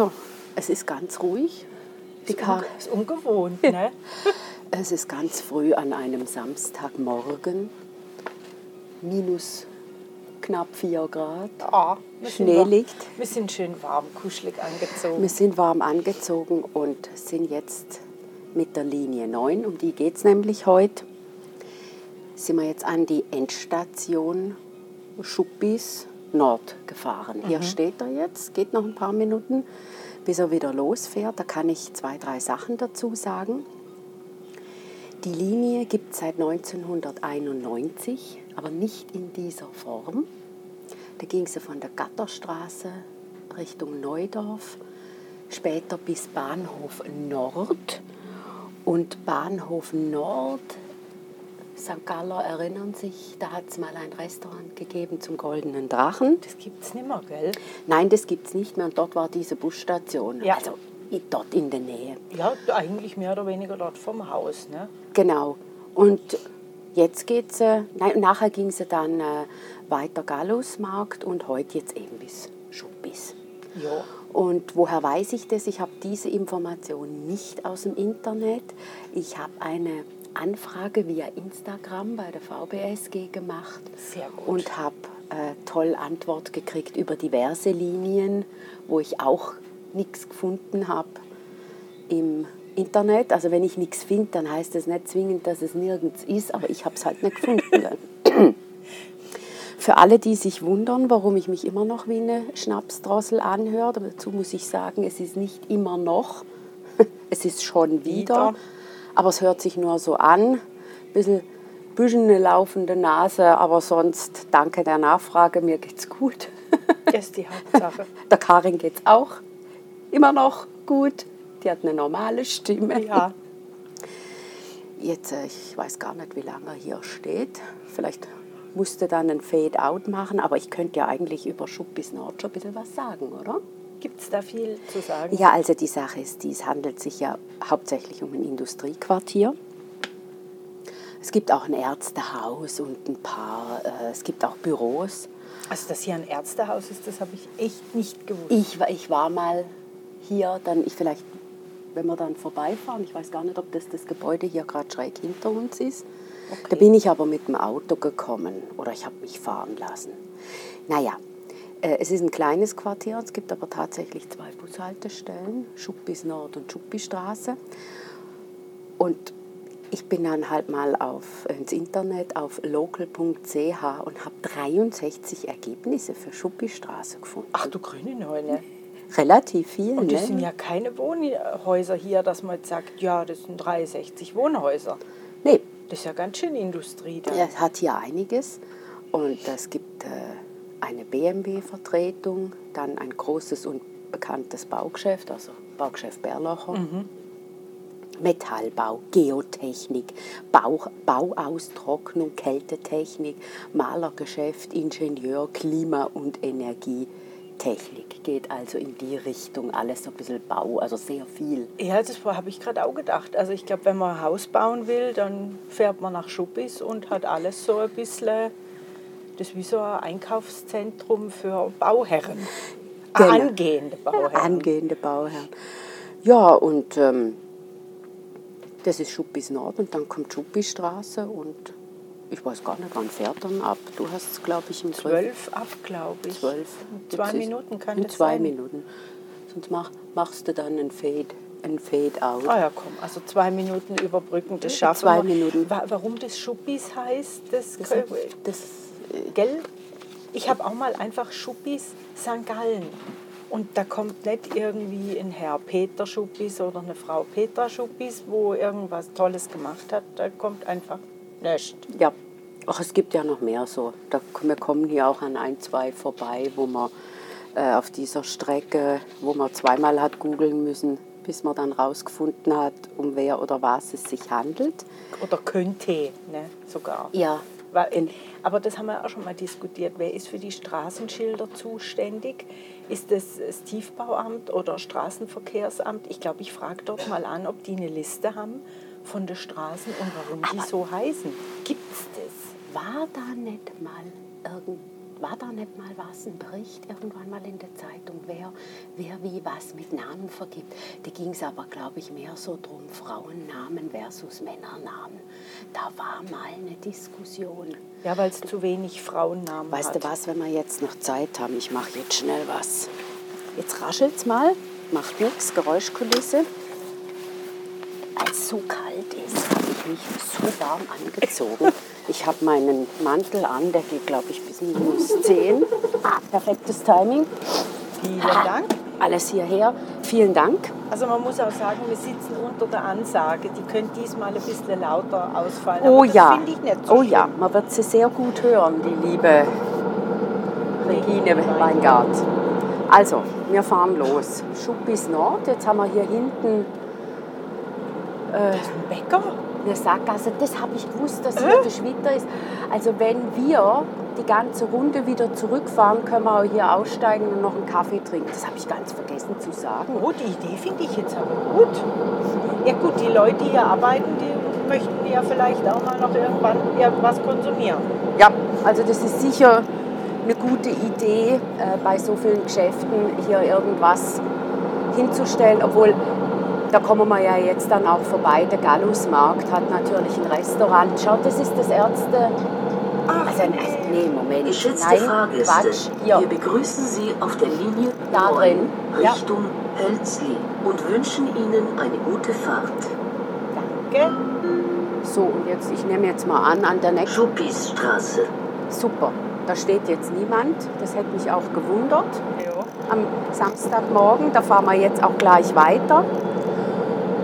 Also, es ist ganz ruhig. Die Kar ist ungewohnt, ne? es ist ganz früh an einem Samstagmorgen. Minus knapp 4 Grad. Ah, Schnee liegt. Wir sind schön warm, kuschelig angezogen. Wir sind warm angezogen und sind jetzt mit der Linie 9, um die geht es nämlich heute. Sind wir jetzt an die Endstation Schuppis Nord gefahren. Hier steht er jetzt, geht noch ein paar Minuten, bis er wieder losfährt. Da kann ich zwei, drei Sachen dazu sagen. Die Linie gibt es seit 1991, aber nicht in dieser Form. Da ging sie von der Gatterstraße Richtung Neudorf, später bis Bahnhof Nord. Und Bahnhof Nord, St. Galler erinnern sich, da hat es mal ein Restaurant gegeben zum Goldenen Drachen. Das gibt es nicht mehr, gell? Nein, das gibt es nicht mehr und dort war diese Busstation. Ja. Also dort in der Nähe. Ja, eigentlich mehr oder weniger dort vom Haus, ne? Genau. Und jetzt geht's, äh, nein, nachher ging sie dann äh, weiter Gallusmarkt und heute jetzt eben bis Schuppis. Ja. Und woher weiß ich das? Ich habe diese Information nicht aus dem Internet. Ich habe eine Anfrage via Instagram bei der VBSG gemacht und habe äh, toll Antwort gekriegt über diverse Linien, wo ich auch nichts gefunden habe im Internet. Also wenn ich nichts finde, dann heißt das nicht zwingend, dass es nirgends ist, aber ich habe es halt nicht gefunden. Für alle, die sich wundern, warum ich mich immer noch wie eine Schnapsdrossel anhöre, dazu muss ich sagen, es ist nicht immer noch, es ist schon wieder, Wieder. Aber es hört sich nur so an. Ein bisschen, bisschen eine laufende Nase, aber sonst danke der Nachfrage, mir geht's gut. Das ist die Hauptsache. Der Karin geht's auch immer noch gut. Die hat eine normale Stimme. Ja. Jetzt, äh, ich weiß gar nicht, wie lange er hier steht. Vielleicht musste dann ein Fade-out machen, aber ich könnte ja eigentlich über Schuppis Nord schon ein bisschen was sagen, oder? Gibt es da viel zu sagen? Ja, also die Sache ist, die, es handelt sich ja hauptsächlich um ein Industriequartier. Es gibt auch ein Ärztehaus und ein paar, äh, es gibt auch Büros. Also, dass hier ein Ärztehaus ist, das habe ich echt nicht gewusst. Ich, war- ich war mal hier, dann ich vielleicht, wenn wir dann vorbeifahren, ich weiß gar nicht, ob das das Gebäude hier gerade schräg hinter uns ist. Da bin ich aber mit dem Auto gekommen oder ich habe mich fahren lassen. Naja, es ist ein kleines Quartier, es gibt aber tatsächlich zwei Bushaltestellen, Schuppis Nord und Schuppistraße. Und ich bin dann halt mal auf, ins Internet auf local.ch und habe 63 Ergebnisse für Schuppistraße gefunden. Ach du grüne Neune. Relativ viel, Und das ne? sind ja keine Wohnhäuser hier, dass man jetzt sagt, ja, das sind 63 Wohnhäuser. Nee, Das ist ja ganz schön Industrie da. es hat hier einiges. Und es gibt äh, eine BMW-Vertretung, dann ein großes und bekanntes Baugeschäft, also Baugeschäft Berlocher. Metallbau, Geotechnik, Bau, Bauaustrocknung, Kältetechnik, Malergeschäft, Ingenieur, Klima- und Energietechnik. Geht also in die Richtung, alles so ein bisschen Bau, also sehr viel. Ja, das habe ich gerade auch gedacht. Also ich glaube, wenn man ein Haus bauen will, dann fährt man nach Schuppis und hat alles so ein bisschen, das ist wie so ein Einkaufszentrum für Bauherren. Genau. Angehende Bauherren. angehende Bauherren. Ja, und ähm, das ist Schuppis Nord und dann kommt Schuppistraße und ich weiß gar nicht, wann fährt dann ab. Du hast es, glaube ich, um zwölf. Zwölf ab, glaube ich. Zwölf. In zwei Minuten kann In das zwei sein. Minuten. Sonst mach, machst du dann ein Fade, ein Fade out. Ah ja, komm, also zwei Minuten überbrücken, das schaffen Zwei wir. Minuten. Wa- Warum das Schuppis heißt, das, Das, das, Gell? Ich habe auch mal einfach Schuppis St. Gallen. Und da kommt nicht irgendwie ein Herr Peter Schuppis oder eine Frau Petra Schuppis, wo irgendwas Tolles gemacht hat. Da kommt einfach nichts. ja, ach, es gibt ja noch mehr so. Da, wir kommen hier auch an ein, zwei vorbei, wo wir äh, auf dieser Strecke, wo man zweimal hat googeln müssen, bis man dann rausgefunden hat, um wer oder was es sich handelt. Oder könnte, ne, sogar. Ja, Weil, aber das haben wir auch schon mal diskutiert. Wer ist für die Straßenschilder zuständig? Ist das das Tiefbauamt oder Straßenverkehrsamt? Ich glaube, ich frage dort mal an, ob die eine Liste haben von den Straßen und warum die Aber- so heißen. Gibt es das? war da nicht mal irgend, war da nicht mal was, ein Bericht irgendwann mal in der Zeitung, wer, wer wie was mit Namen vergibt? Da ging es aber, glaube ich, mehr so drum, Frauennamen versus Männernamen. Da war mal eine Diskussion. Ja, weil es zu wenig Frauennamen Weißt hat. du was, wenn wir jetzt noch Zeit haben, ich mache jetzt schnell was. Jetzt raschelt's mal, macht nichts, Geräuschkulisse. Weil es so kalt ist, habe ich mich so warm angezogen. Ich habe meinen Mantel an, der geht, glaube ich, bis minus 10. Ah, perfektes Timing. Vielen Dank. Alles hierher. Vielen Dank. Also man muss auch sagen, wir sitzen unter der Ansage. Die könnte diesmal ein bisschen lauter ausfallen. Oh ja, so oh schlimm. ja, man wird sie sehr gut hören, die liebe Regine Weingart. Also, wir fahren los. Schuppis Nord, jetzt haben wir hier hinten Ein Bäcker? eine Sackgasse. Das habe ich gewusst, dass hier der Schwitter ist. Also wenn wir die ganze Runde wieder zurückfahren, können wir auch hier aussteigen und noch einen Kaffee trinken. Das habe ich ganz vergessen zu sagen. Oh, die Idee finde ich jetzt aber gut. Ja gut, die Leute, die hier arbeiten, die möchten ja vielleicht auch mal noch irgendwann irgendwas konsumieren. Ja, also das ist sicher eine gute Idee, äh, bei so vielen Geschäften hier irgendwas hinzustellen. Obwohl, da kommen wir ja jetzt dann auch vorbei. Der Gallusmarkt hat natürlich ein Restaurant. Schaut, das ist das Ärzte. Also, also nee, Moment. Geschätzte Nein, Fahrgäste, Quatsch. Hier. wir begrüßen Sie auf der Linie Da 9 drin. Ja. Richtung Hölzli und wünschen Ihnen eine gute Fahrt. Danke. So, und jetzt, ich nehme jetzt mal an, an der nächsten. Schuppisstraße. Super. Da steht jetzt niemand. Das hätte mich auch gewundert. Ja. am Samstagmorgen. Da fahren wir jetzt auch gleich weiter.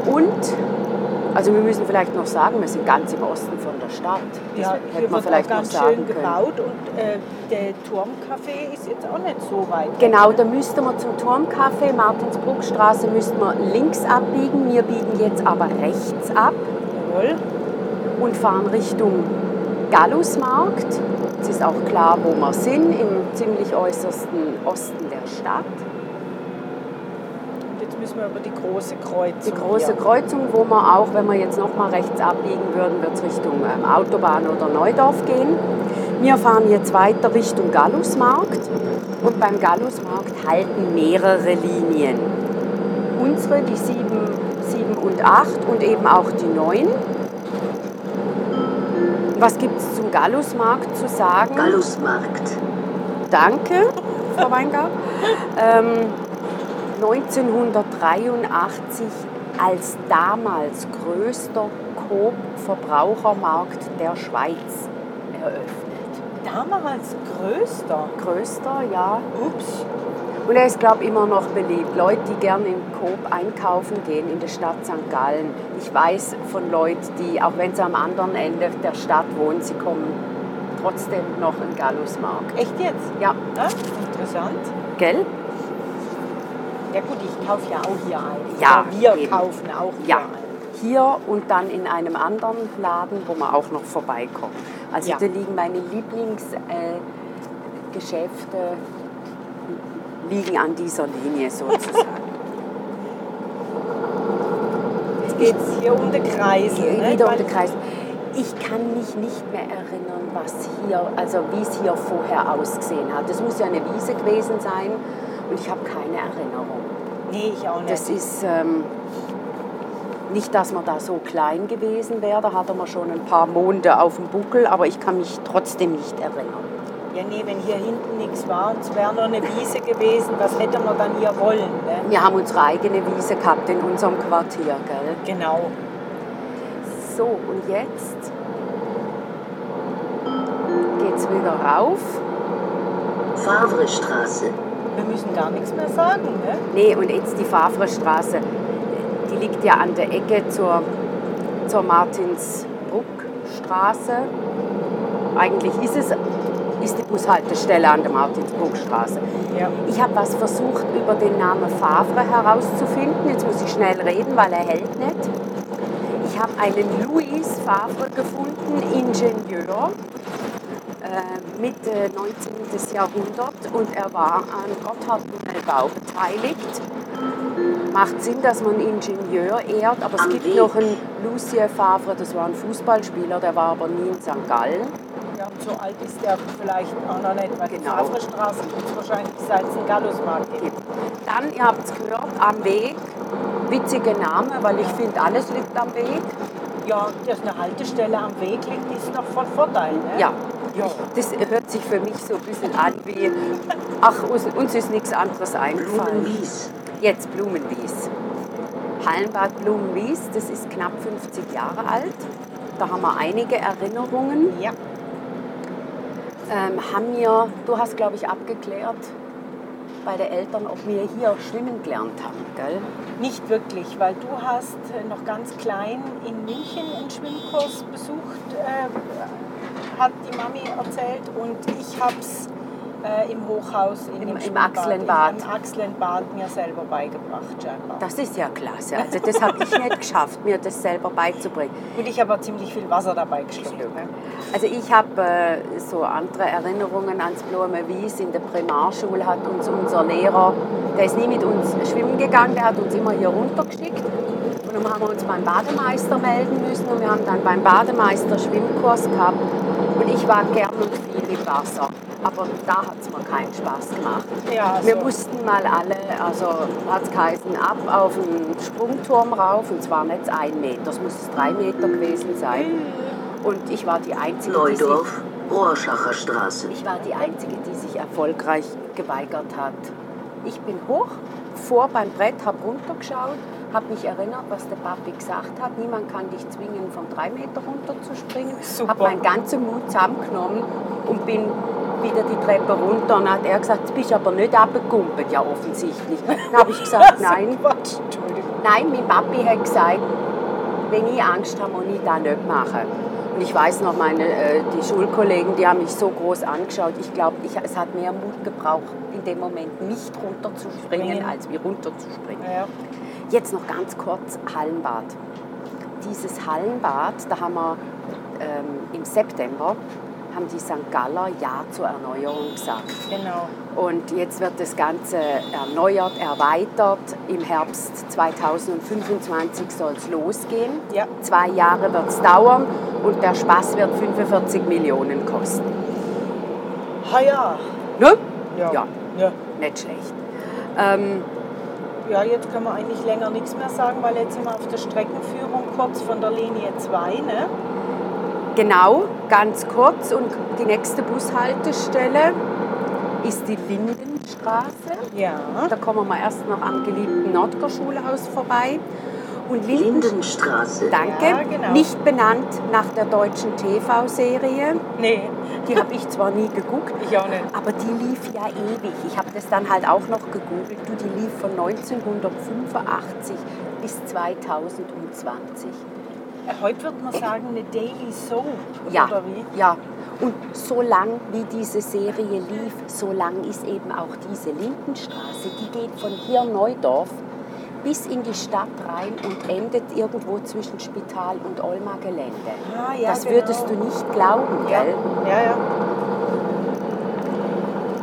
Und, also wir müssen vielleicht noch sagen, wir sind ganz im Osten von der Stadt. Das Ja, hätte hier man vielleicht auch noch ganz sagen schön können. gebaut und äh, der Turmcafé ist jetzt auch nicht so weit. Genau, da müssten wir zum Turmcafé, Martinsbruckstraße, müssten wir links abbiegen. Wir biegen jetzt aber rechts ab Jawohl. und fahren Richtung Gallusmarkt. Es ist auch klar, wo wir sind, im ziemlich äußersten Osten der Stadt. Jetzt müssen wir über die große Kreuzung. Die große hier. Kreuzung, wo wir auch, wenn wir jetzt noch mal rechts abbiegen würden, wird es Richtung ähm, Autobahn oder Neudorf gehen. Wir fahren jetzt weiter Richtung Gallusmarkt und beim Gallusmarkt halten mehrere Linien. Unsere, die 7, 7 und 8 und eben auch die 9. Was gibt es zum Gallusmarkt zu sagen? Gallusmarkt. Danke, Frau Weingart. Ähm, 1983 als damals größter Coop-Verbrauchermarkt der Schweiz eröffnet. Damals größter. Größter, ja. Ups. Und er ist, glaube ich, immer noch beliebt. Leute, die gerne im Coop einkaufen gehen in der Stadt St. Gallen. Ich weiß von Leuten, die, auch wenn sie am anderen Ende der Stadt wohnen, sie kommen trotzdem noch in Gallusmarkt. Echt jetzt? Ja, Ja, interessant. gell? Ja gut, ich kaufe ja auch hier ein. Ja, Oder wir eben. kaufen auch hier Ja, ein. hier und dann in einem anderen Laden, wo man auch noch vorbeikommt. Also Ja. da liegen meine Lieblingsgeschäfte äh, liegen an dieser Linie sozusagen. Jetzt geht es hier um den Kreisel. Ne? Wieder um den Kreis. Ich kann mich nicht mehr erinnern, was hier, also wie es hier vorher ausgesehen hat. Es muss ja eine Wiese gewesen sein und ich habe keine Erinnerung. Nee, ich auch nicht. Das ist ähm, nicht, dass man da so klein gewesen wäre, da hatte man schon ein paar Monde auf dem Buckel, aber ich kann mich trotzdem nicht erinnern. ja, nee, wenn hier hinten nichts war und es wäre noch eine Wiese gewesen, was hätte man dann hier wollen? Ne? Wir haben unsere eigene Wiese gehabt in unserem Quartier, gell? Genau. So, und jetzt geht's wieder rauf. Favrestraße. Wir müssen gar nichts mehr sagen. Ne? Nee, und jetzt die Favrestraße. Die liegt ja an der Ecke zur, zur Martinsbruckstraße. Eigentlich ist es, ist die Bushaltestelle an der Martinsburgstraße. Ja. Ich habe was versucht, über den Namen Favre herauszufinden. Jetzt muss ich schnell reden, weil er hält nicht. Ich habe einen Louis Favre gefunden, Ingenieur, äh, Mitte 19. Jahrhundert und er war am Gotthardtunnelbau beteiligt. Macht Sinn, dass man Ingenieur ehrt, aber es gibt Weg. noch einen Lucien Favre, das war ein Fußballspieler, der war aber nie in St. Gallen. ja, und so alt ist der vielleicht auch noch nicht, weil die Genau. Favrestraße gibt es wahrscheinlich seit es Gallusmarkt gibt. Dann, ihr habt es gehört, am Weg, witzige Name, weil ich finde, alles liegt am Weg. Ja, dass eine Haltestelle am Weg liegt, ist noch von Vorteil. Ne? Ja, Ja. das hört sich für mich so ein bisschen an wie, ach, uns, ist nichts anderes eingefallen. Blumenwies. Jetzt Blumenwies. Hallenbad Blumenwies, das ist knapp 50 Jahre alt. Da haben wir einige Erinnerungen. Ja. Ähm, haben wir, du hast glaube ich abgeklärt bei den Eltern, ob wir hier schwimmen gelernt haben, gell? Nicht wirklich, weil du hast noch ganz klein in München einen Schwimmkurs besucht, äh, hat die Mami erzählt. Und ich habe es äh, im Hochhaus in Im- dem im Axlenbad. Im Axlenbad mir selber beigebracht scheinbar. Das ist ja klasse. Also das habe ich nicht geschafft, mir das selber beizubringen. Und ich habe auch ziemlich viel Wasser dabei geschluckt. Ne? Also ich habe äh, so andere Erinnerungen ans Blumenwies. In der Primarschule hat uns unser Lehrer, der ist nie mit uns schwimmen gegangen, der hat uns immer hier runtergeschickt. Und dann haben wir uns beim Bademeister melden müssen und wir haben dann beim Bademeister Schwimmkurs gehabt. Ich war gern und viel im Wasser. Aber da hat es mir keinen Spaß gemacht. Ja, Wir so. mussten mal alle, also hat es geheißen, ab auf den Sprungturm rauf und zwar nicht ein Meter, es muss drei Meter gewesen sein. Und ich war die Einzige, die sich, Neudorf, Rohrschacher Straße. ich war die Einzige, die sich erfolgreich geweigert hat. Ich bin hoch, vor beim Brett, habe runtergeschaut, habe mich erinnert, was der Papi gesagt hat. Niemand kann dich zwingen, von drei Meter runterzuspringen. Super. Habe meinen ganzen Mut zusammengenommen und bin wieder die Treppe runter. Und dann hat er gesagt, du bist aber nicht abgekumpelt. Ja, offensichtlich. Dann habe ich gesagt, nein. Nein, mein Papi hat gesagt, wenn ich Angst habe, muss ich das nicht machen. Und ich weiß noch, meine, äh, die Schulkollegen, die haben mich so groß angeschaut. Ich glaube, es hat mehr Mut gebraucht, in dem Moment nicht runterzuspringen, Springen. als wie runterzuspringen. Ja. Jetzt noch ganz kurz Hallenbad. Dieses Hallenbad, da haben wir ähm, im September, haben die St. Galler Ja zur Erneuerung gesagt. Genau. Und jetzt wird das Ganze erneuert, erweitert. Im Herbst 2025 soll es losgehen. Ja. Zwei Jahre wird es dauern und der Spaß wird 45 Millionen kosten. Ha ja. Ne? Ja. Ja, ja. nicht schlecht. Ähm, Ja, jetzt können wir eigentlich länger nichts mehr sagen, weil jetzt sind wir auf der Streckenführung kurz von der Linie 2. Ne? genau, ganz kurz. Und die nächste Bushaltestelle ist die Lindenstraße. Ja. Da kommen wir erst noch am geliebten Nordger-Schulhaus vorbei. Und Linden Lindenstraße. Danke. Ja, genau. Nicht benannt nach der deutschen TV-Serie. Nee, Die habe ich zwar nie geguckt, ich auch nicht. aber die lief ja ewig. Ich habe das dann halt auch noch gegoogelt. Du, die lief von 1985 bis 2020. Äh, Heute würde man sagen, eine Daily Soap. Ja, Oder wie? ja. Und so lang wie diese Serie lief, so lang ist eben auch diese Lindenstraße. Die geht von hier Neudorf bis in die Stadt rein und endet irgendwo zwischen Spital und Olma Gelände. Ah, ja, das genau. würdest du nicht glauben, Ja, gell? ja, ja.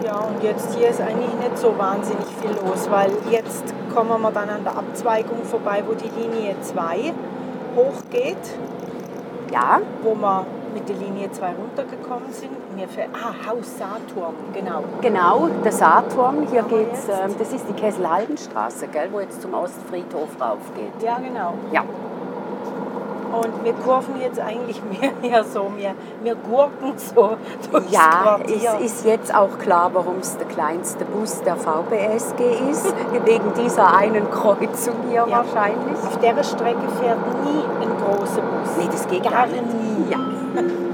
Ja, und jetzt hier ist eigentlich nicht so wahnsinnig viel los, weil jetzt kommen wir dann an der Abzweigung vorbei, wo die Linie 2 hochgeht, Ja, wo wir mit der Linie 2 runtergekommen sind. Mir fällt, ah, Haus Saturn, genau. genau, der Saturn. Hier geht's, ähm, das ist die Kesselhaldenstraße, gell, wo jetzt zum Ostfriedhof raufgeht. Ja, genau. Ja, Und wir kurven jetzt eigentlich mehr ja so, wir, wir gurken so durchs ja Quartier. es ist jetzt auch klar, warum es der kleinste Bus der VBSG ist, wegen dieser einen Kreuzung hier Ja. wahrscheinlich. Auf der Strecke fährt nie ein großer Bus. Nee, das geht gar Gar nicht. nie. Ja.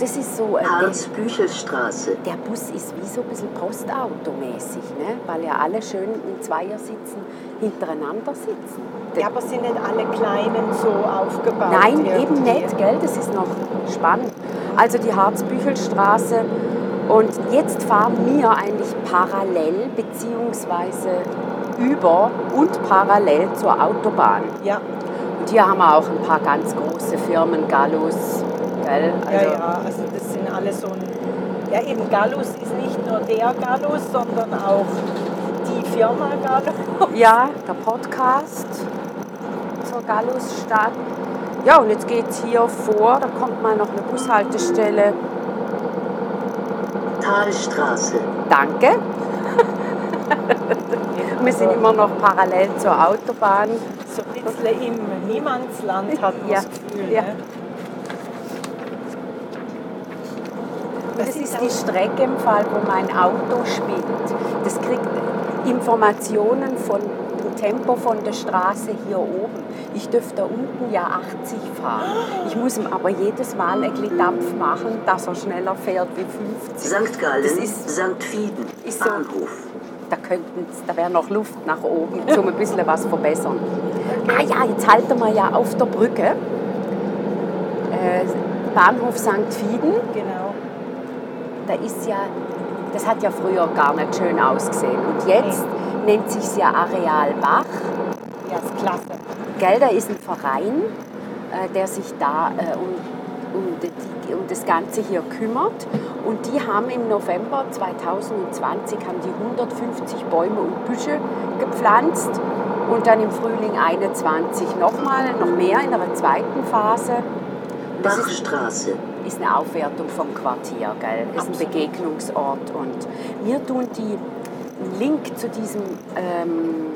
Das ist so, äh, der, Harz-Büchelstraße. der Bus ist wie so ein bisschen postautomäßig, ne? weil ja alle schön in Zweiersitzen hintereinander sitzen. Ja, aber sind nicht alle Kleinen so aufgebaut? Nein, irgendwie? eben nicht, gell? Das ist noch spannend. also die Harzbüchelstraße. Und jetzt fahren wir eigentlich parallel beziehungsweise über und parallel zur Autobahn. Ja, Und hier haben wir auch ein paar ganz große Firmen, Gallus, gell? ja, ja. Also das sind alle so ein. Ja, eben Gallus ist nicht nur der Gallus, sondern auch die Firma Gallus. Ja, der Podcast zur Gallusstadt. Ja, und jetzt geht es hier vor, da kommt mal noch eine Bushaltestelle. Talstraße. Danke. Wir sind immer noch parallel zur Autobahn. So ein bisschen im Niemandsland hat man Ja, das Gefühl. ja. Ne? Das ist die Strecke im Fall, wo mein Auto spielt. Das kriegt Informationen von dem Tempo von der Straße hier oben. Ich dürfte da unten ja 80 fahren. Ich muss ihm aber jedes Mal ein bisschen Dampf machen, dass er schneller fährt wie 50. St. Gallen, Das ist- St. Fieden, ist so- Bahnhof. Da, könnten, da wäre noch Luft nach oben, um ein bisschen was verbessern. Ah ja, jetzt halten wir ja auf der Brücke. Äh, Bahnhof St. Fieden. Genau. Da ist ja, das hat ja früher gar nicht schön ausgesehen. Und jetzt nennt sich ja Areal Bach. Ja, ist klasse. Gell, da ist ein Verein, äh, der sich da äh, um, um, die, um das Ganze hier kümmert. Und die haben im November 2020 haben die 150 Bäume und Büsche gepflanzt. Und dann im Frühling 21 nochmal, noch mehr in einer zweiten Phase. Das ist Bachstraße. ist eine Aufwertung vom Quartier, gell? ist ein. Begegnungsort. Und wir tun die, Link zu diesem ähm,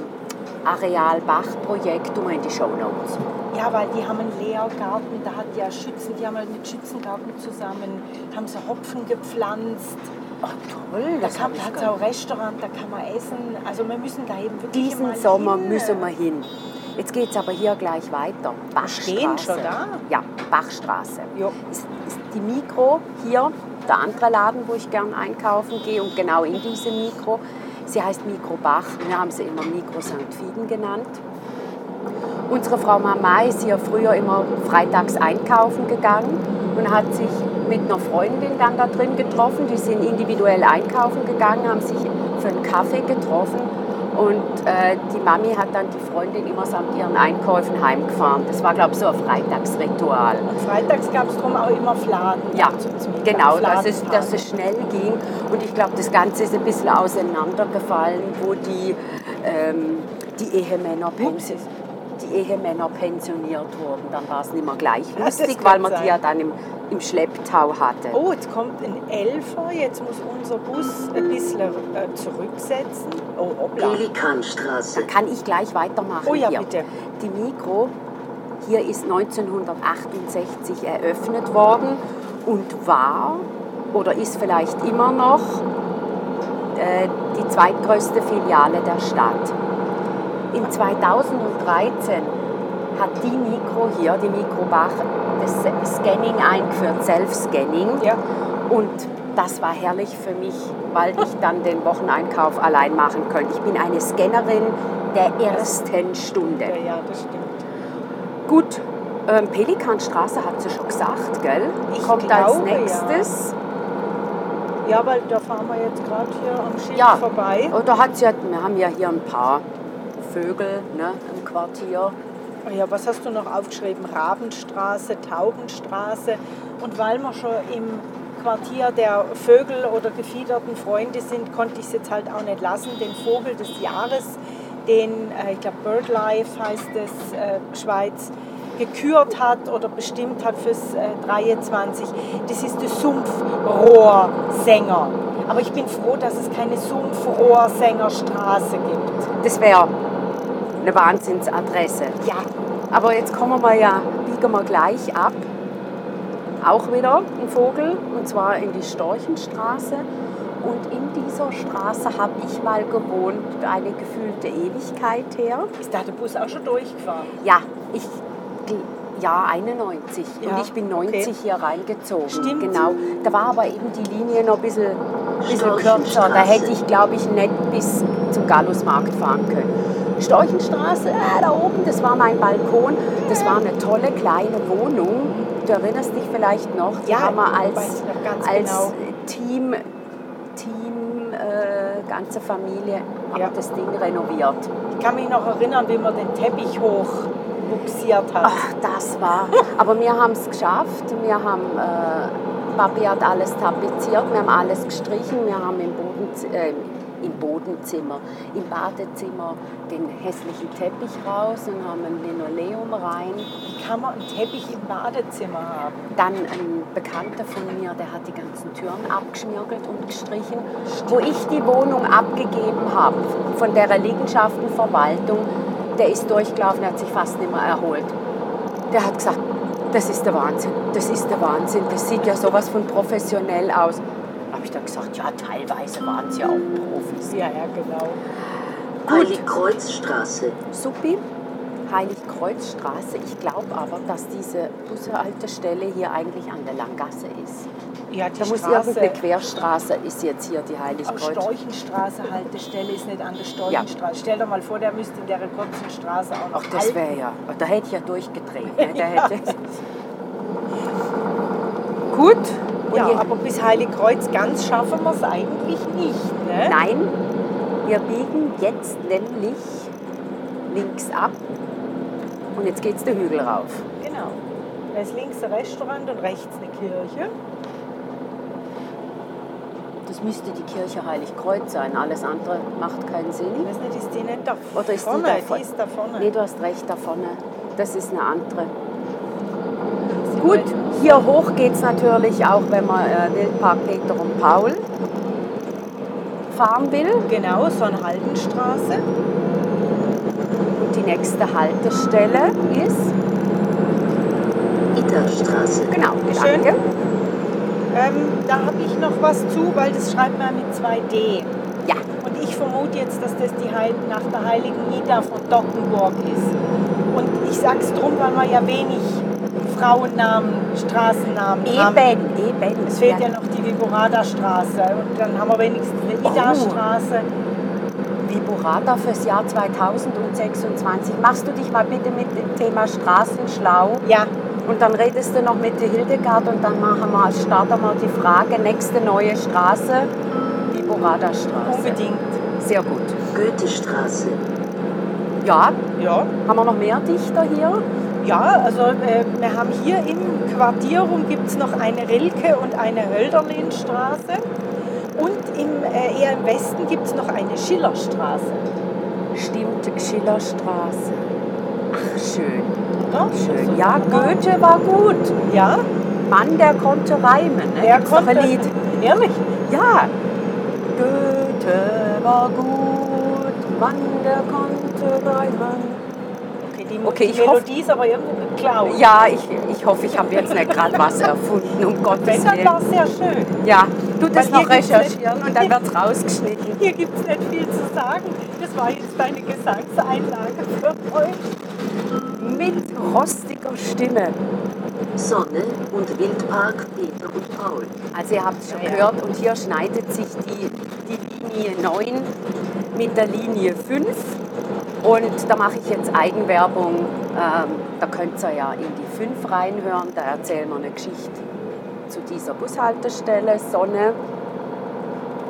Areal Bach-Projekt in die Show Notes. Ja, weil die haben einen Lehrgarten, da hat ja Schützen, die haben halt mit Schützengarten zusammen, haben so Hopfen gepflanzt. Ach toll, Da das da hat es auch Restaurant, da kann man essen. Also wir müssen da eben wirklich Diesen Sommer hin. müssen wir hin. Jetzt geht es aber hier gleich weiter. Bachstraße. stehen schon da? Ja, Bachstraße. Jo. Ist, ist die Mikro hier, der andere Laden, wo ich gern einkaufen gehe und genau in diese Mikro. Sie heißt Mikro Bach. Wir haben sie immer Mikro St. Fieden genannt. Unsere Frau Mama ist hier früher immer freitags einkaufen gegangen und hat sich mit einer Freundin dann da drin getroffen. Die sind individuell einkaufen gegangen, haben sich für einen Kaffee getroffen und äh, die Mami hat dann die Freundin immer samt ihren Einkäufen heimgefahren. Das war, glaube ich, so ein Freitagsritual. Und freitags gab es drum auch immer Fladen. Ja, genau, dass es, dass es schnell ging. Und ich glaube, das Ganze ist ein bisschen auseinandergefallen, wo die, ähm, die, Ehemänner pensi- die Ehemänner pensioniert wurden. Dann war es nicht mehr gleich Ja, lustig, kann weil man die ja dann im, im Schlepptau hatte. Oh, jetzt kommt ein Elfer, jetzt muss unser Bus ein bisschen äh, zurücksetzen. Oh, hoppla. Pelikanstraße. Dann kann ich gleich weitermachen. Oh ja, hier. bitte. Die Mikro hier ist 1968 eröffnet worden und war oder ist vielleicht immer noch äh, die zweitgrößte Filiale der Stadt. In 2013 hat die Mikro hier, die Mikro Bach, das Scanning eingeführt, Self-Scanning. Ja. Und das war herrlich für mich, weil ich dann den Wocheneinkauf allein machen könnte. Ich bin eine Scannerin der ersten Stunde. Ja, ja, das stimmt. Gut, ähm, Pelikanstraße hat sie schon gesagt, gell? Ich Kommt als glaube, ja. nächstes. Ja, weil da fahren wir jetzt gerade hier am Schild Ja. vorbei. Hat sie, wir haben ja hier ein paar Vögel ne, im Quartier. Oh Ja, was hast du noch aufgeschrieben? Rabenstraße, Taubenstraße. Und weil wir schon im Quartier der Vögel oder gefiederten Freunde sind, konnte ich es jetzt halt auch nicht lassen. Den Vogel des Jahres, den, äh, ich glaube BirdLife heißt es, äh, Schweiz, gekürt hat oder bestimmt hat fürs äh, 23. Das ist der Sumpfrohrsänger. Aber ich bin froh, dass es keine Sumpfrohrsängerstraße gibt. Das wäre eine Wahnsinnsadresse. Ja, Aber jetzt kommen wir ja, biegen wir gleich ab. Auch wieder ein Vogel, und zwar in die Storchenstraße. Und in dieser Straße habe ich mal gewohnt, eine gefühlte Ewigkeit her. ist da der Bus auch schon durchgefahren? Ja, ich, ja, 91. Ja, und ich bin 90 okay. hier reingezogen. Stimmt. Genau. Da war aber eben die Linie noch ein bisschen, bisschen kürzer. Da hätte ich, glaube ich, nicht bis zum Gallusmarkt fahren können. Storchenstraße, äh, da oben, das war mein Balkon. Das war eine tolle kleine Wohnung. Du erinnerst dich vielleicht noch, die Ja, haben wir als, als genau. Team, Team äh, ganze Familie, haben Ja. das Ding renoviert. Ich kann mich noch erinnern, wie man den Teppich hoch buxiert hat. Ach, das war. Aber wir haben es geschafft. Wir haben, äh, Papi hat alles tapeziert, wir haben alles gestrichen, wir haben im, Bodenz äh, im Bodenzimmer, im Badezimmer den hässlichen Teppich raus und haben ein Linoleum rein. Wie kann man einen Teppich im Badezimmer haben? Dann ein Bekannter von mir, der hat die ganzen Türen abgeschmirgelt und gestrichen. Wo ich die Wohnung abgegeben habe von der Liegenschaftenverwaltung, der ist durchgelaufen, der hat sich fast nicht mehr erholt. Der hat gesagt, das ist der Wahnsinn, das ist der Wahnsinn, das sieht ja sowas von professionell aus. Da habe ich dann gesagt, ja, teilweise waren sie auch Profis. Ja, ja, genau. Heiligkreuzstraße. Supi, Heiligkreuzstraße. Ich glaube aber, dass diese Bushaltestelle hier eigentlich an der Langgasse ist. Ja, die Da muss Straße irgendeine Querstraße, ist jetzt hier die Heiligkreuz. Storchenstraße Haltestelle ist nicht an der Storchenstraße. Stell dir mal vor, der müsste in der kurzen Straße auch noch Ach, das wäre ja, da hätte ich ja durchgedreht. Ne? Hätte Gut. Und Ja, aber bis Heiligkreuz ganz schaffen wir es eigentlich nicht. Ne? Nein, wir biegen jetzt nämlich links ab und jetzt geht's den Hügel rauf. Genau. Da ist links ein Restaurant und rechts eine Kirche. Das müsste die Kirche Heiligkreuz sein. Alles andere macht keinen Ich Sinn. weiß nicht, ist die nicht da Oder ist vorne? die da vorne? Die ist da vorne. Nee, du hast recht, da vorne. Das ist eine andere. Gut, hier hoch geht es natürlich auch, wenn man äh, Wildpark Peter und Paul fahren will. Genau, so eine Haldenstraße. Und die nächste Haltestelle ist, Itterstraße. genau, Schön. danke. Ähm, da habe ich noch was zu, weil das schreibt man mit 2D. Ja, Und ich vermute jetzt, dass das die Heil nach der heiligen Ida von Dockenburg ist. Und ich sage es drum, weil wir ja wenig Frauennamen, Straßennamen haben. eben, eben. Es fehlt ja noch die Viborada-Straße und dann haben wir wenigstens eine Oh. Ida-Straße. Viburata fürs Jahr 2026. Machst du dich mal bitte mit dem Thema Straßen schlau? Ja, Und dann redest du noch mit der Hildegard und dann machen wir, starten wir die Frage, nächste neue Straße, Viborada Straße. unbedingt. Sehr gut. Goethestraße. Ja, Ja, haben wir noch mehr Dichter hier? Ja also äh, wir haben hier im Quartier rum gibt es noch eine Rilke und eine Hölderlinstraße. Und im, äh, eher im Westen gibt es noch eine Schillerstraße. Stimmt, Schillerstraße. Ach, schön, Oder? schön. Also, Ja, Goethe war gut. Ja, Mann, der konnte reimen. Ne? der Gibt's konnte. ein Lied. Ehrlich? Ja. Goethe war gut, Mann, der konnte reimen. Okay, die, Okay, die Melodie ist aber irgendwo geklaut. Ja, ich, ich hoffe, ich habe jetzt nicht gerade was erfunden, um Gottes Wenn, dann Willen. war es sehr schön. Ja, du das noch recherchieren nicht- und dann wird es rausgeschnitten. Hier gibt es nicht viel zu sagen. Das war jetzt deine Gesangseinlage für euch. Mit rostiger Stimme. Sonne und Wildpark Peter und Paul. Also ihr habt es schon Ja, ja. gehört und hier schneidet sich die, die Linie 9 mit der Linie 5. Und da mache ich jetzt Eigenwerbung. Ähm, da könnt ihr ja in die 5 reinhören. Da erzählen wir eine Geschichte zu dieser Bushaltestelle Sonne.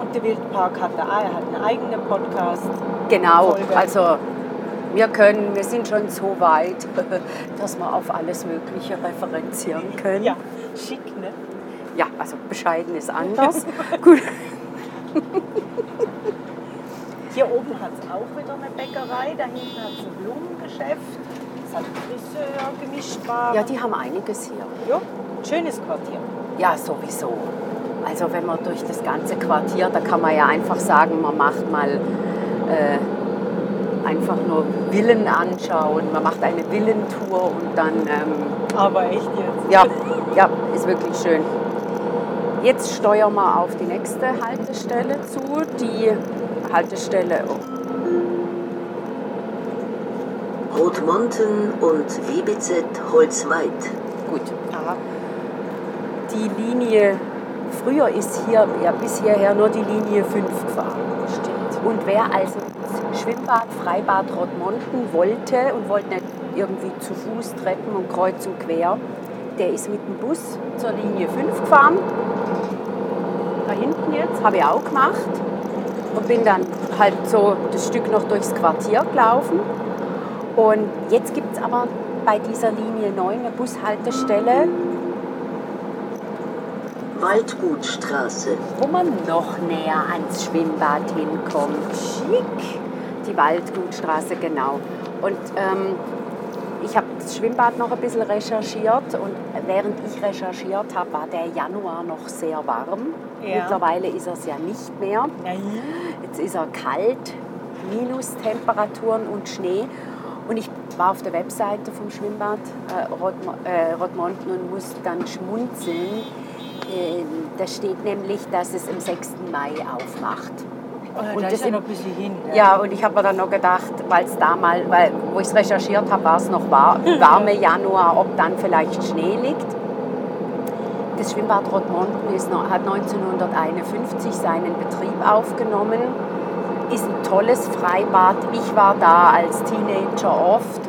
Und der Wildpark hat, da, er hat einen eigenen Podcast. Genau, Folge. also wir können, wir sind schon so weit, dass wir auf alles Mögliche referenzieren können. Ja, schick, ne? Ja, also bescheiden ist anders. Gut. Hier oben hat es auch wieder eine Bäckerei. Da hinten hat es ein Blumengeschäft. Es hat Friseur, Gemischtwaren. Ja, die haben einiges hier. Ja, schönes Quartier. Ja, sowieso. Also wenn man durch das ganze Quartier, da kann man ja einfach sagen, man macht mal äh, einfach nur Villen anschauen. Man macht eine Villentour und dann, ähm, Aber echt jetzt. ja, ja, ist wirklich schön. Jetzt steuern wir auf die nächste Haltestelle zu, die Haltestelle. Rotmonten und WBZ Holzweit. gut, Aha. die Linie, früher ist hier ja, bis hierher nur die Linie 5 gefahren. Stimmt. Und wer also Schwimmbad, Freibad Rottmonten wollte und wollte nicht irgendwie zu Fuß Treppen und kreuz und quer, der ist mit dem Bus zur Linie 5 gefahren. Da hinten jetzt, habe ich auch gemacht. Und bin dann halt so das Stück noch durchs Quartier gelaufen. Und jetzt gibt es aber bei dieser Linie 9 eine Bushaltestelle, Waldgutstraße. wo man noch näher ans Schwimmbad hinkommt. Schick. Die Waldgutstraße, genau. Und ähm, ich habe das Schwimmbad noch ein bisschen recherchiert und während ich recherchiert habe, war der Januar noch sehr warm. Ja. Mittlerweile ist er es ja nicht mehr. Nein. Jetzt ist er kalt, Minustemperaturen und Schnee. Und ich war auf der Webseite vom Schwimmbad äh, Rottmo äh, und musste dann schmunzeln. Äh, da steht nämlich, dass es am 6. Mai aufmacht. Und Und da das ist ja noch ein bisschen hin. ne? Ja, und ich habe mir dann noch gedacht, weil es damals, weil, wo ich es recherchiert habe, war es noch war, warme Januar, ob dann vielleicht Schnee liegt. Das Schwimmbad Rottmonten ist noch, hat 1951 seinen Betrieb aufgenommen. Ist ein tolles Freibad. Ich war da als Teenager oft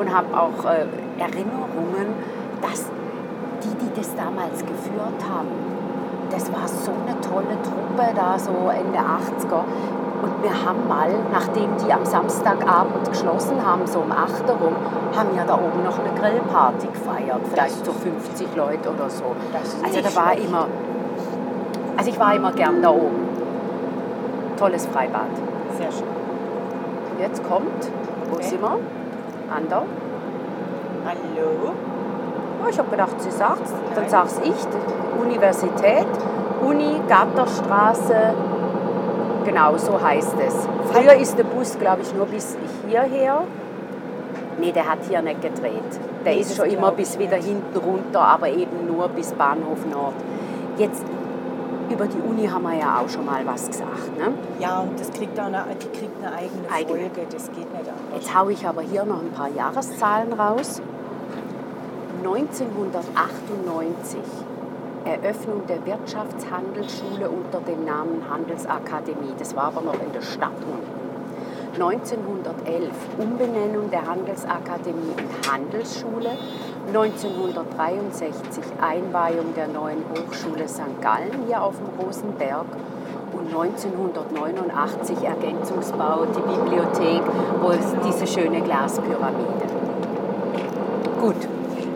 und habe auch äh, Erinnerungen, dass die, die das damals geführt haben, das war so eine tolle Truppe da, so Ende 80er. Und wir haben mal, nachdem die am Samstagabend geschlossen haben, so um 8 Uhr rum, haben wir da oben noch eine Grillparty gefeiert. Vielleicht so 50 Leute oder so. Das ist Also da war immer, also ich war immer gern da oben. Tolles Freibad. Sehr schön. Jetzt kommt, wo Okay. sind wir? Ander. Hallo? Ich habe gedacht, sie sagt's. Dann Nein. sag's ich. Universität, Uni, Gatterstraße. Genau, so heißt es. Früher ist der Bus, glaube ich, nur bis hierher. Nee, der hat hier nicht gedreht. Der Nee, ist schon immer bis wieder hinten runter, aber eben nur bis Bahnhof Nord. Jetzt über die Uni haben wir ja auch schon mal was gesagt. Ne? Ja, und das kriegt auch eine, die kriegt eine eigene, Eigene. Folge. Das geht nicht anders. Jetzt haue ich aber hier noch ein paar Jahreszahlen raus. 1998 Eröffnung der Wirtschaftshandelsschule unter dem Namen Handelsakademie. Das war aber noch in der Stadt unten. 1911 Umbenennung der Handelsakademie in Handelsschule. 1963 Einweihung der neuen Hochschule St. Gallen hier auf dem Rosenberg. Und 1989 Ergänzungsbau, die Bibliothek, wo es diese schöne Glaspyramide. Gut,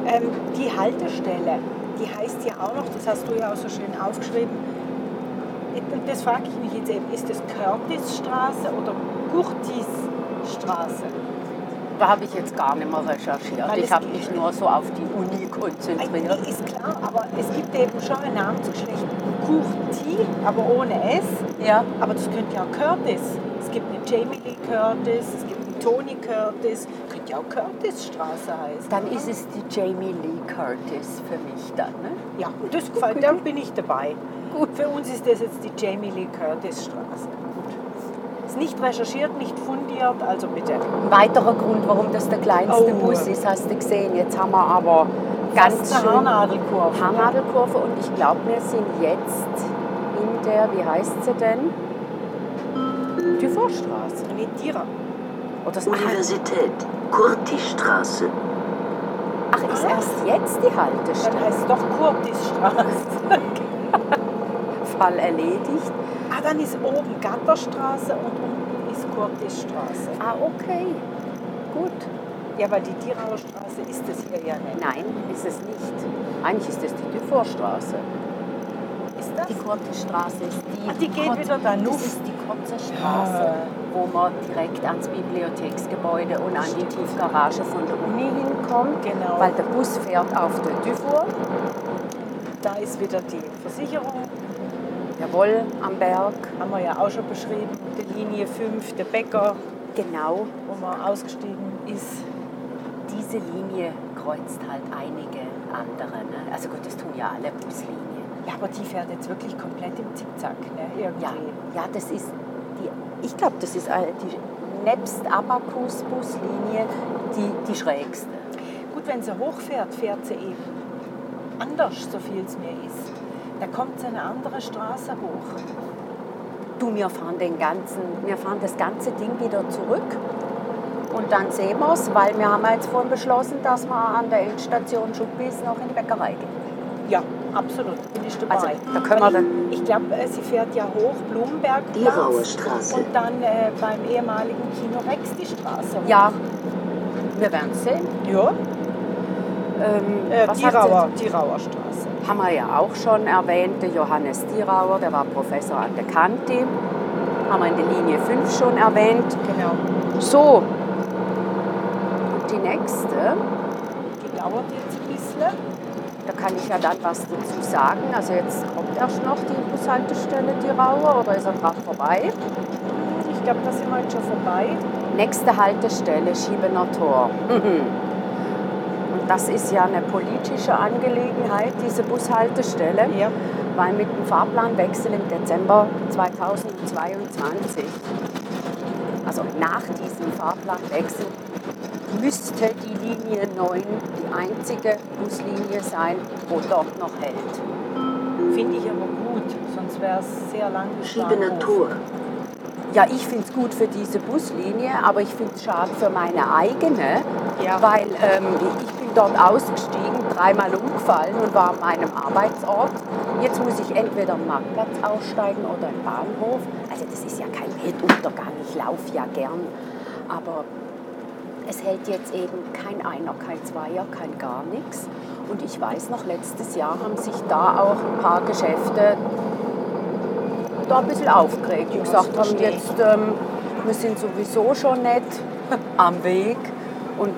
Ähm, die Haltestelle, die heißt ja auch noch, das hast du ja auch so schön aufgeschrieben, das frage ich mich jetzt eben, ist das Curtisstraße oder Curtisstraße? da habe ich jetzt gar nicht mehr recherchiert. Weil Ich habe mich nur so auf die Uni konzentriert. Eigentlich ist klar, aber es gibt eben schon ein Namensgeschlecht Curti, aber ohne S. Ja, Aber das könnte ja auch Curtis. Es gibt eine Jamie Lee Curtis, es gibt einen Tony Curtis, ja auch Curtisstraße heißen. dann ist es die Jamie Lee Curtis für mich dann. Ne? Ja, das gefällt, dann bin ich dabei. Gut, für uns ist das jetzt die Jamie Lee Curtis Straße. Gut. Ist nicht recherchiert, nicht fundiert, also bitte. Ein weiterer Grund, warum das der kleinste Oh. Bus ist, hast du gesehen. Jetzt haben wir aber ganz schön Haarnadelkurve. Haarnadelkurve und ich glaube, wir sind jetzt in der, wie heißt sie denn? Dufourstraße. Nee, Tira. Oder das Universität. Kurtistraße. Ach, ist erst jetzt die Dann Haltestelle? heißt es doch Curtisstraße. Fall erledigt. ah, dann ist oben Gatterstraße und unten ist Curtisstraße. Ah, okay. Gut. Ja, weil die Tirauer Straße ist es hier ja nicht. Nein, ist es nicht. Eigentlich ist das die Dufourstraße. Die Kurtestraße ist die. Ach, die geht Kurz- wieder da Das ist die Kurzerstraße, Ah. wo man direkt ans Bibliotheksgebäude und an die Tiefgarage von der Uni hinkommt. Genau. Weil der Bus fährt auf der Dufour. Da ist wieder die Versicherung. Jawohl, am Berg. Haben wir ja auch schon beschrieben. Die Linie 5, der Bäcker, Genau. wo man ausgestiegen ist. Diese Linie kreuzt halt einige andere. Ne? Also gut, das tun ja alle Buslinien. Ja, aber die fährt jetzt wirklich komplett im Zickzack. Ne? Irgendwie. Ja, ja, das ist die, ich glaube, das ist eine- die nebst Abacus-Buslinie die, die schrägste. Gut, wenn sie hochfährt, fährt sie eben anders, so viel es mir ist. Da kommt sie eine andere Straße hoch. du, wir fahren, den ganzen, wir fahren das ganze Ding wieder zurück. Und dann sehen wir es, weil wir haben jetzt vorhin beschlossen, dass wir an der Endstation Schuppis noch in die Bäckerei gehen. Ja, absolut. Bin ich dabei. Also, da können wir dann. Ich glaube, sie fährt ja hoch Blumenbergplatz. Die Straße. Und dann äh, beim ehemaligen Kino Rex die Straße. hoch. Ja, wir werden es sehen. Ja, Ähm, äh, was die, hat sie- Rauer, die Rauer Straße. haben wir ja auch schon erwähnt, der Johannes Dierauer, der war Professor an der Kanti. Haben wir in der Linie 5 schon erwähnt. Genau. So, und die nächste, Die bisschen. Da kann ich ja dann was dazu sagen. Also jetzt kommt erst noch die Bushaltestelle Dierauer oder ist er gerade vorbei? Ich glaube, da sind wir jetzt schon vorbei. Nächste Haltestelle Schiebener Tor. Mhm. Und das ist ja eine politische Angelegenheit, diese Bushaltestelle. Ja. weil mit dem Fahrplanwechsel im Dezember 2022, also nach diesem Fahrplanwechsel, müsste die Linie 9 die einzige Buslinie sein, wo dort noch hält. Finde ich aber gut, sonst wäre es sehr lang Bahnhof. Tor. Ja, ich finde es gut für diese Buslinie, aber ich finde es schade für meine eigene, Ja. weil ähm, ich bin dort ausgestiegen, dreimal umgefallen und war an meinem Arbeitsort. Jetzt muss ich entweder am Marktplatz aussteigen oder im Bahnhof. Also das ist ja kein Weltuntergang, ich laufe ja gern, aber es hält jetzt eben kein Einer, kein Zweier, kein gar nichts. Und ich weiß noch, letztes Jahr haben sich da auch ein paar Geschäfte da ein bisschen aufgeregt. Und gesagt haben, jetzt, ähm, wir sind sowieso schon nicht am Weg. Und,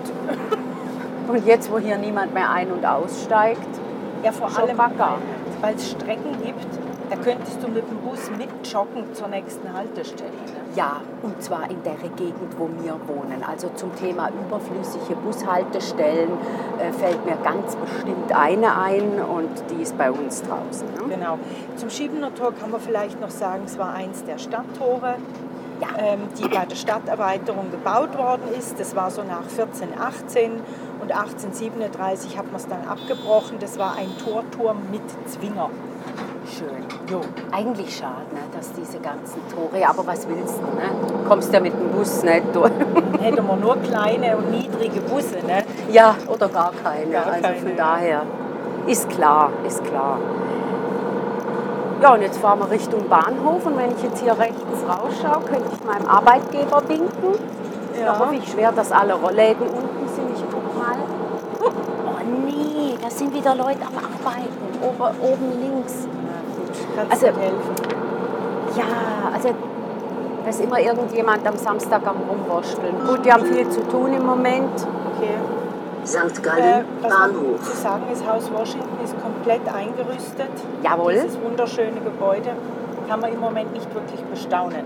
und jetzt, wo hier niemand mehr ein- und aussteigt, Ja, vor allem, weil es Strecken gibt, da könntest du mit dem Bus mit joggen zur nächsten Haltestelle. Ne? ja, und zwar in der Gegend, wo wir wohnen. Also zum Thema überflüssige Bushaltestellen äh, fällt mir ganz bestimmt eine ein und die ist bei uns draußen. Ne? Genau. Zum Schiebener Tor kann man vielleicht noch sagen, es war eins der Stadttore, Ja. ähm, die bei der Stadterweiterung gebaut worden ist. Das war so nach 1418 und 1837 hat man es dann abgebrochen. Das war ein Torturm mit Zwinger. Schön. Jo. Eigentlich schade, ne, dass diese ganzen Tore, aber was willst du, ne? Kommst ja mit dem Bus nicht durch. Hätten wir nur kleine und niedrige Busse. Ne? ja, oder gar keine. Gar also keine, von ja. daher ist klar, ist klar. Ja, und jetzt fahren wir Richtung Bahnhof und wenn ich jetzt hier rechts rausschaue, könnte ich meinem Arbeitgeber winken. Da hoffe ich schwer, dass alle Rollläden unten sind. Ich guck mal. Oh nee, da sind wieder Leute am Arbeiten. Oben links. Kannst Also- helfen? Ja, also da ist immer irgendjemand am Samstag am Rumwursteln. Gut, die haben viel zu tun im Moment. Okay. St. Äh, Gallen, was man zu Bahnhof. sagen ist, Haus Washington ist komplett eingerüstet. Jawohl. Dieses wunderschöne Gebäude kann man im Moment nicht wirklich bestaunen.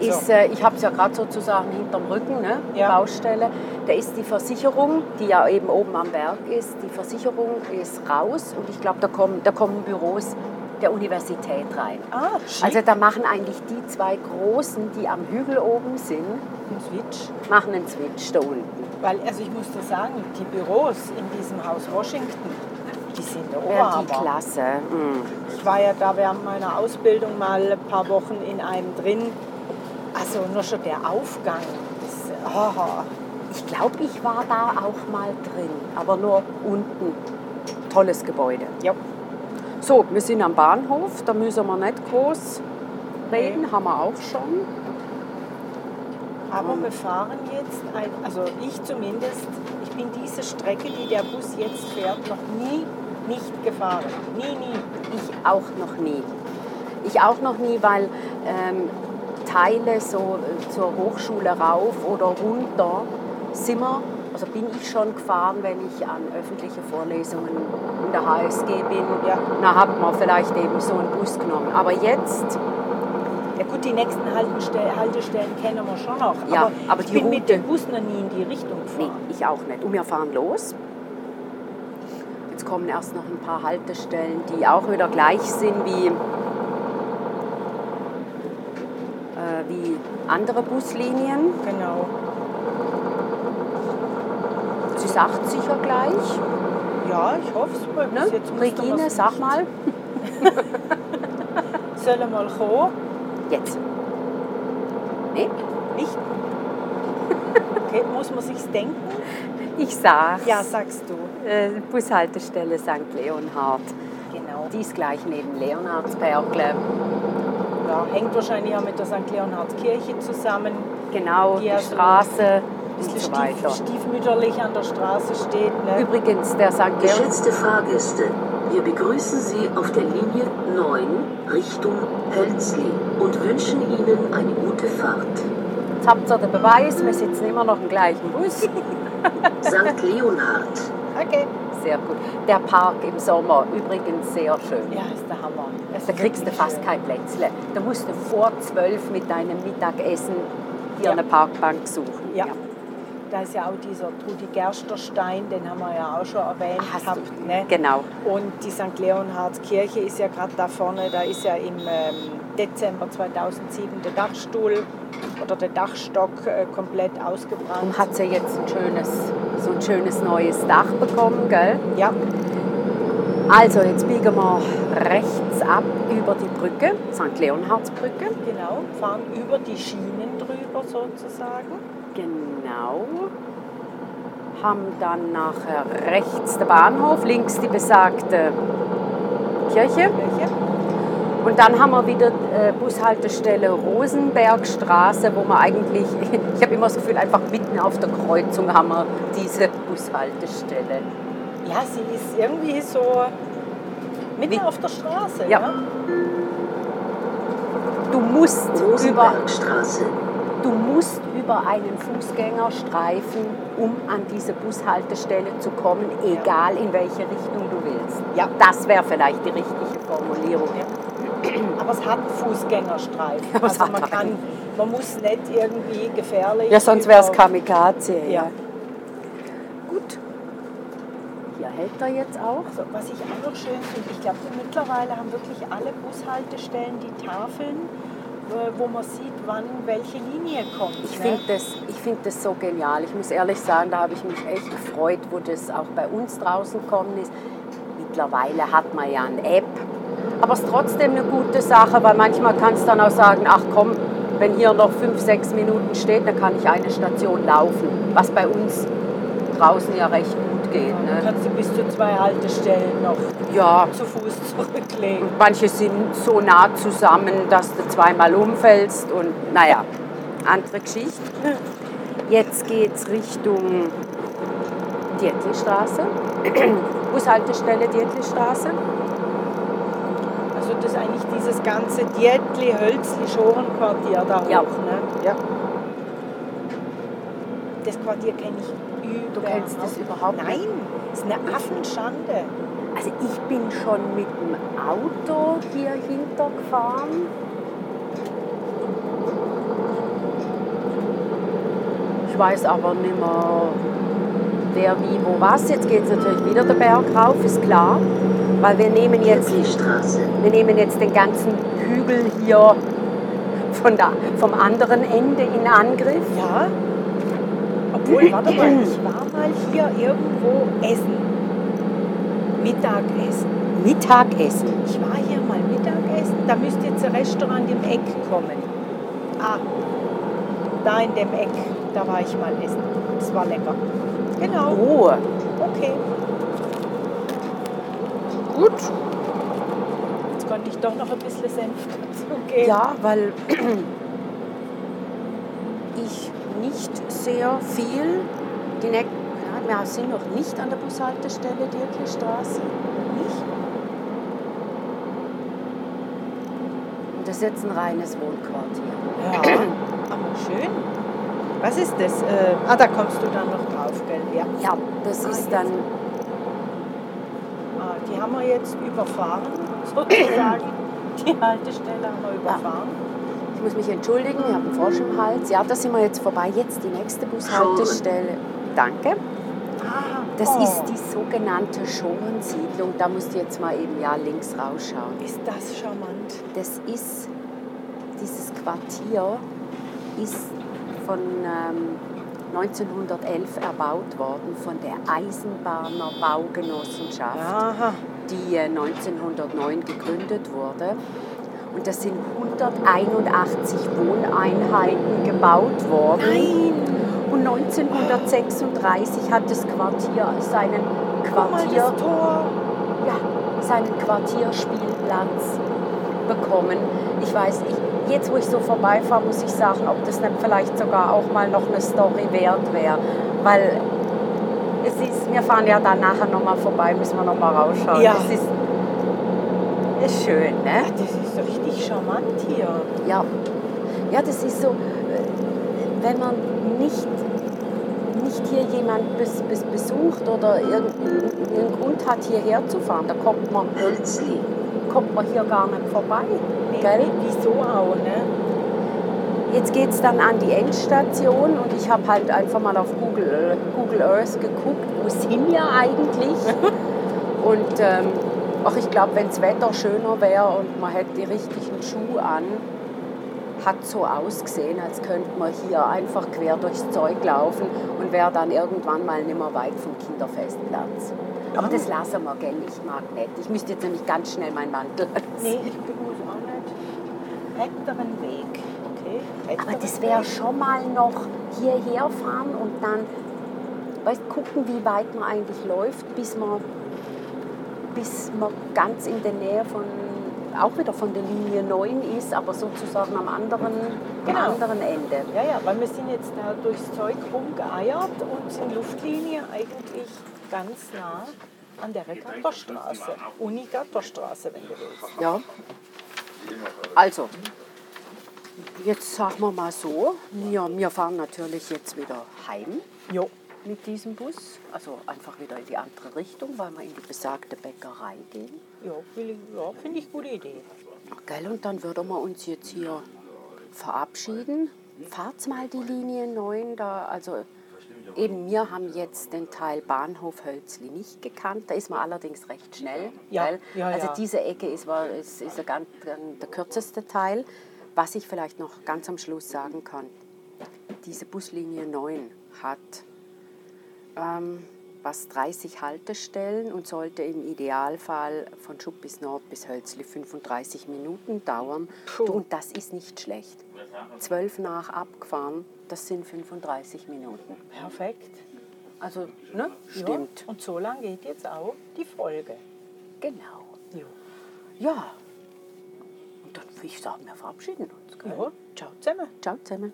Ist, äh, ich habe es ja gerade sozusagen hinterm Rücken, ne? die Ja. Baustelle. Da ist die Versicherung, die ja eben oben am Berg ist, die Versicherung ist raus und ich glaube, da kommen, da kommen Büros der Universität rein. Ah, schick. Also da machen eigentlich die zwei Großen, die am Hügel oben sind, ein Switch. machen einen Switch da unten. Weil, also ich muss dir sagen, die Büros in diesem Haus Washington, die sind der Ja, die. Klasse. mm. Ich war ja da während meiner Ausbildung mal ein paar Wochen in einem drin. Also nur schon der Aufgang. Das, ah, Ich glaube, ich war da auch mal drin, aber nur unten. Tolles Gebäude. ja. So, wir sind am Bahnhof, da müssen wir nicht groß reden, haben wir auch schon. Aber wir fahren jetzt, ein, also ich zumindest, ich bin diese Strecke, die der Bus jetzt fährt, noch nie nicht gefahren. Nie, nie. Ich auch noch nie. Ich auch noch nie, weil ähm, Teile so äh, zur Hochschule rauf oder runter sind wir, also bin ich schon gefahren, wenn ich an öffentliche Vorlesungen in der HSG bin. Ja. Da hat man vielleicht eben so einen Bus genommen. Aber jetzt, Ja gut, die nächsten Haltestellen, Haltestellen kennen wir schon noch. Ja, aber, aber ich bin mit Route- dem Bus noch nie in die Richtung nee, gefahren. ich auch nicht. Und wir fahren los. Jetzt kommen erst noch ein paar Haltestellen, die auch wieder gleich sind wie, äh, wie andere Buslinien. Genau. Sagt sicher gleich. Ja, ich hoffe es. mal. Ne? jetzt wusste Regine, sag nicht. mal. Sollen wir mal kommen? Jetzt. Nee, Nicht? Okay, muss man sich's denken? ich sag's. Ja, sagst du. Äh, Bushaltestelle St. Leonhard. Genau. Die ist gleich neben Leonhardsbergle. Ja, hängt wahrscheinlich auch mit der St. Leonhardskirche zusammen. Genau, Die die, ja so Straße Ein und bisschen so stief, weiter. stiefmütterlich an der Straße steht. Ne? Übrigens, der St. Geschätzte Fahrgäste, wir begrüßen Sie auf der Linie 9 Richtung Hölzli und wünschen Ihnen eine gute Fahrt. Jetzt habt ihr den Beweis, wir sitzen immer noch im gleichen Bus. St. Leonhard. Okay. Sehr gut. Der Park im Sommer übrigens sehr schön. Ja, ist der Hammer. Es Da ist kriegst du fast schön. kein Plätzle. Da musst du vor zwölf mit deinem Mittagessen dir Ja. eine Parkbank suchen. Ja. Da ist ja auch dieser Trudi Gersterstein, den haben wir ja auch schon erwähnt. Hast gehabt, du, ne? Genau. Und die St. Leonhardskirche ist ja gerade da vorne, da ist ja im ähm, Dezember 2007 der Dachstuhl oder der Dachstock äh, komplett ausgebrannt. Darum hat sie jetzt ein schönes, so ein schönes neues Dach bekommen, gell? Ja, Also, jetzt biegen wir rechts ab über die Brücke, St. Leonhardsbrücke. genau. Fahren über die Schienen drüber sozusagen. Genau. Haben dann nachher rechts den Bahnhof, links die besagte Kirche. Kirche. Und dann haben wir wieder äh, Bushaltestelle Rosenbergstraße, wo wir eigentlich, ich habe immer das Gefühl, einfach mitten auf der Kreuzung haben wir diese Bushaltestelle. Ja, sie ist irgendwie so mitten Wie- auf der Straße. Ja. Ja. Du musst, über, Rosenbergstraße. du musst über einen Fußgängerstreifen, um an diese Bushaltestelle zu kommen, egal in welche Richtung du willst. Ja. Das wäre vielleicht die richtige Formulierung. Aber es hat einen Fußgängerstreifen. Es also man, kann, einen. man muss nicht irgendwie gefährlich. Ja, sonst wäre es Kamikaze. Ja. Gut. Hier hält er jetzt auch. Also, was ich auch noch schön finde, ich glaube, mittlerweile haben wirklich alle Bushaltestellen die Tafeln, wo man sieht, wann welche Linie kommt. Ich ne? finde das, ich find das so genial. Ich muss ehrlich sagen, da habe ich mich echt gefreut, wo das auch bei uns draußen gekommen ist. Mittlerweile hat man ja eine App, aber es ist trotzdem eine gute Sache, weil manchmal kannst du dann auch sagen, ach komm, wenn hier noch fünf, sechs Minuten steht, dann kann ich eine Station laufen, was bei uns draußen ja recht geht. Dann Ne? kannst du bis zu zwei Haltestellen noch Ja, zu Fuß zurücklegen. und manche sind so nah zusammen, dass du zweimal umfällst und naja, andere Geschichte. Jetzt geht es Richtung Dietlistraße, Bushaltestelle Dietlistraße. Also das ist eigentlich dieses ganze Dietli, Hölzli, Schorenquartier da hoch. Ja. Ne? ja. Das Quartier kenne ich Du kennst das überhaupt nicht? Nein, das ist eine Affenschande. Also ich bin schon mit dem Auto hier hintergefahren. Ich weiß aber nicht mehr, wer, wie, wo, was. Jetzt geht es natürlich wieder den Berg rauf, ist klar. Weil wir nehmen jetzt, Straße. wir nehmen jetzt den ganzen Hügel hier von da, vom anderen Ende in Angriff. Ja. Obwohl, warte mal, ich war mal hier irgendwo essen. Mittagessen. Mittagessen. Ich war hier mal Mittagessen. Da müsste jetzt ein Restaurant im Eck kommen. Ah, da in dem Eck, da war ich mal essen. Das war lecker. Genau, Oh, okay. gut. Jetzt konnte ich doch noch ein bisschen Senf dazugeben. Ja, weil ich nicht sehr viel, die ne ja, wir sind noch nicht an der Bushaltestelle Dirklestraße. Nicht? Und das ist jetzt ein reines Wohnquartier. Ja, aber schön. Was ist das? Äh, ah, da kommst du dann noch drauf, gell? Ja. Ja, das Ah, ist jetzt. dann, Ah, die haben wir jetzt überfahren, sozusagen. Die Haltestelle haben wir überfahren. ich muss mich entschuldigen, ich habe einen Frosch im Hals. Ja, da sind wir jetzt vorbei. Jetzt die nächste Bushaltestelle. Danke. Ah, Das oh, ist die sogenannte Schorensiedlung. Da musst du jetzt mal eben ja links rausschauen. Ist das charmant? Das ist, dieses Quartier ist von ähm, 1911 erbaut worden von der Eisenbahner Baugenossenschaft, Aha. die äh, 1909 gegründet wurde. Und das sind 181 Wohneinheiten gebaut worden. Nein! Und 1936 hat das Quartier seinen mal, Quartier, Tor. ja, seinen Quartierspielplatz bekommen. Ich weiß nicht, jetzt wo ich so vorbeifahre, muss ich sagen, ob das nicht vielleicht sogar auch mal noch eine Story wert wäre. Weil es ist, wir fahren ja dann nachher nochmal vorbei, müssen wir nochmal rausschauen. Ja. Es ist, ist schön, ne? Das ist so richtig charmant hier. Ja. Ja, das ist so, äh, wenn man nicht, nicht hier jemand bes, bes, besucht oder irgendeinen Grund hat, hierher zu fahren, da kommt man, Hölzli, kommt man hier gar nicht vorbei. Nee, Gell? Wieso auch, ne? Jetzt geht es dann an die Endstation und ich habe halt einfach mal auf Google, Google Earth geguckt, wo sind wir eigentlich? und ähm, ach, ich glaube, wenn das Wetter schöner wäre und man hätte die richtigen Schuhe an, hat so ausgesehen, als könnte man hier einfach quer durchs Zeug laufen und wäre dann irgendwann mal nicht mehr weit vom Kinderfestplatz. Aber das lassen wir, gell? Ich mag nicht. Ich müsste jetzt nämlich ganz schnell meinen Mantel Nee, ich muss auch nicht. Hekteren Weg. Okay. Aber das wäre schon mal noch hierher fahren und dann weißt, gucken, wie weit man eigentlich läuft, bis man, bis man ganz in der Nähe von, auch wieder von der Linie 9 ist, aber sozusagen am anderen, Genau. am anderen Ende. Ja, ja, weil wir sind jetzt da durchs Zeug rumgeeiert und sind Luftlinie eigentlich ganz nah an der Gatterstraße. Uni-Gatterstraße, wenn du willst. Ja. Also, jetzt sagen wir mal so, wir, wir fahren natürlich jetzt wieder heim. Jo. Mit diesem Bus, also einfach wieder in die andere Richtung, weil wir in die besagte Bäckerei gehen. Ja, ja finde ich gute Idee. Gell, und dann würden wir uns jetzt hier verabschieden. Fahrt mal die Linie 9 da, also eben wir haben jetzt den Teil Bahnhof Hölzli nicht gekannt, da ist man allerdings recht schnell. Ja, Gell? ja, also ja. diese Ecke ist, war- ist, ist der, ganz, der kürzeste Teil. Was ich vielleicht noch ganz am Schluss sagen kann, diese Buslinie 9 hat ähm, was 30 Haltestellen und sollte im Idealfall von Schupp bis Nord bis Hölzli 35 Minuten dauern. Puh. Und das ist nicht schlecht. 12 nach abgefahren, das sind 35 Minuten. Perfekt. Also, ne? Stimmt. Ja, und so lang geht jetzt auch die Folge. Genau. Jo. Ja. Und dann würde ich sagen, wir verabschieden uns. Gell? Ja, ciao zusammen. Ciao zusammen.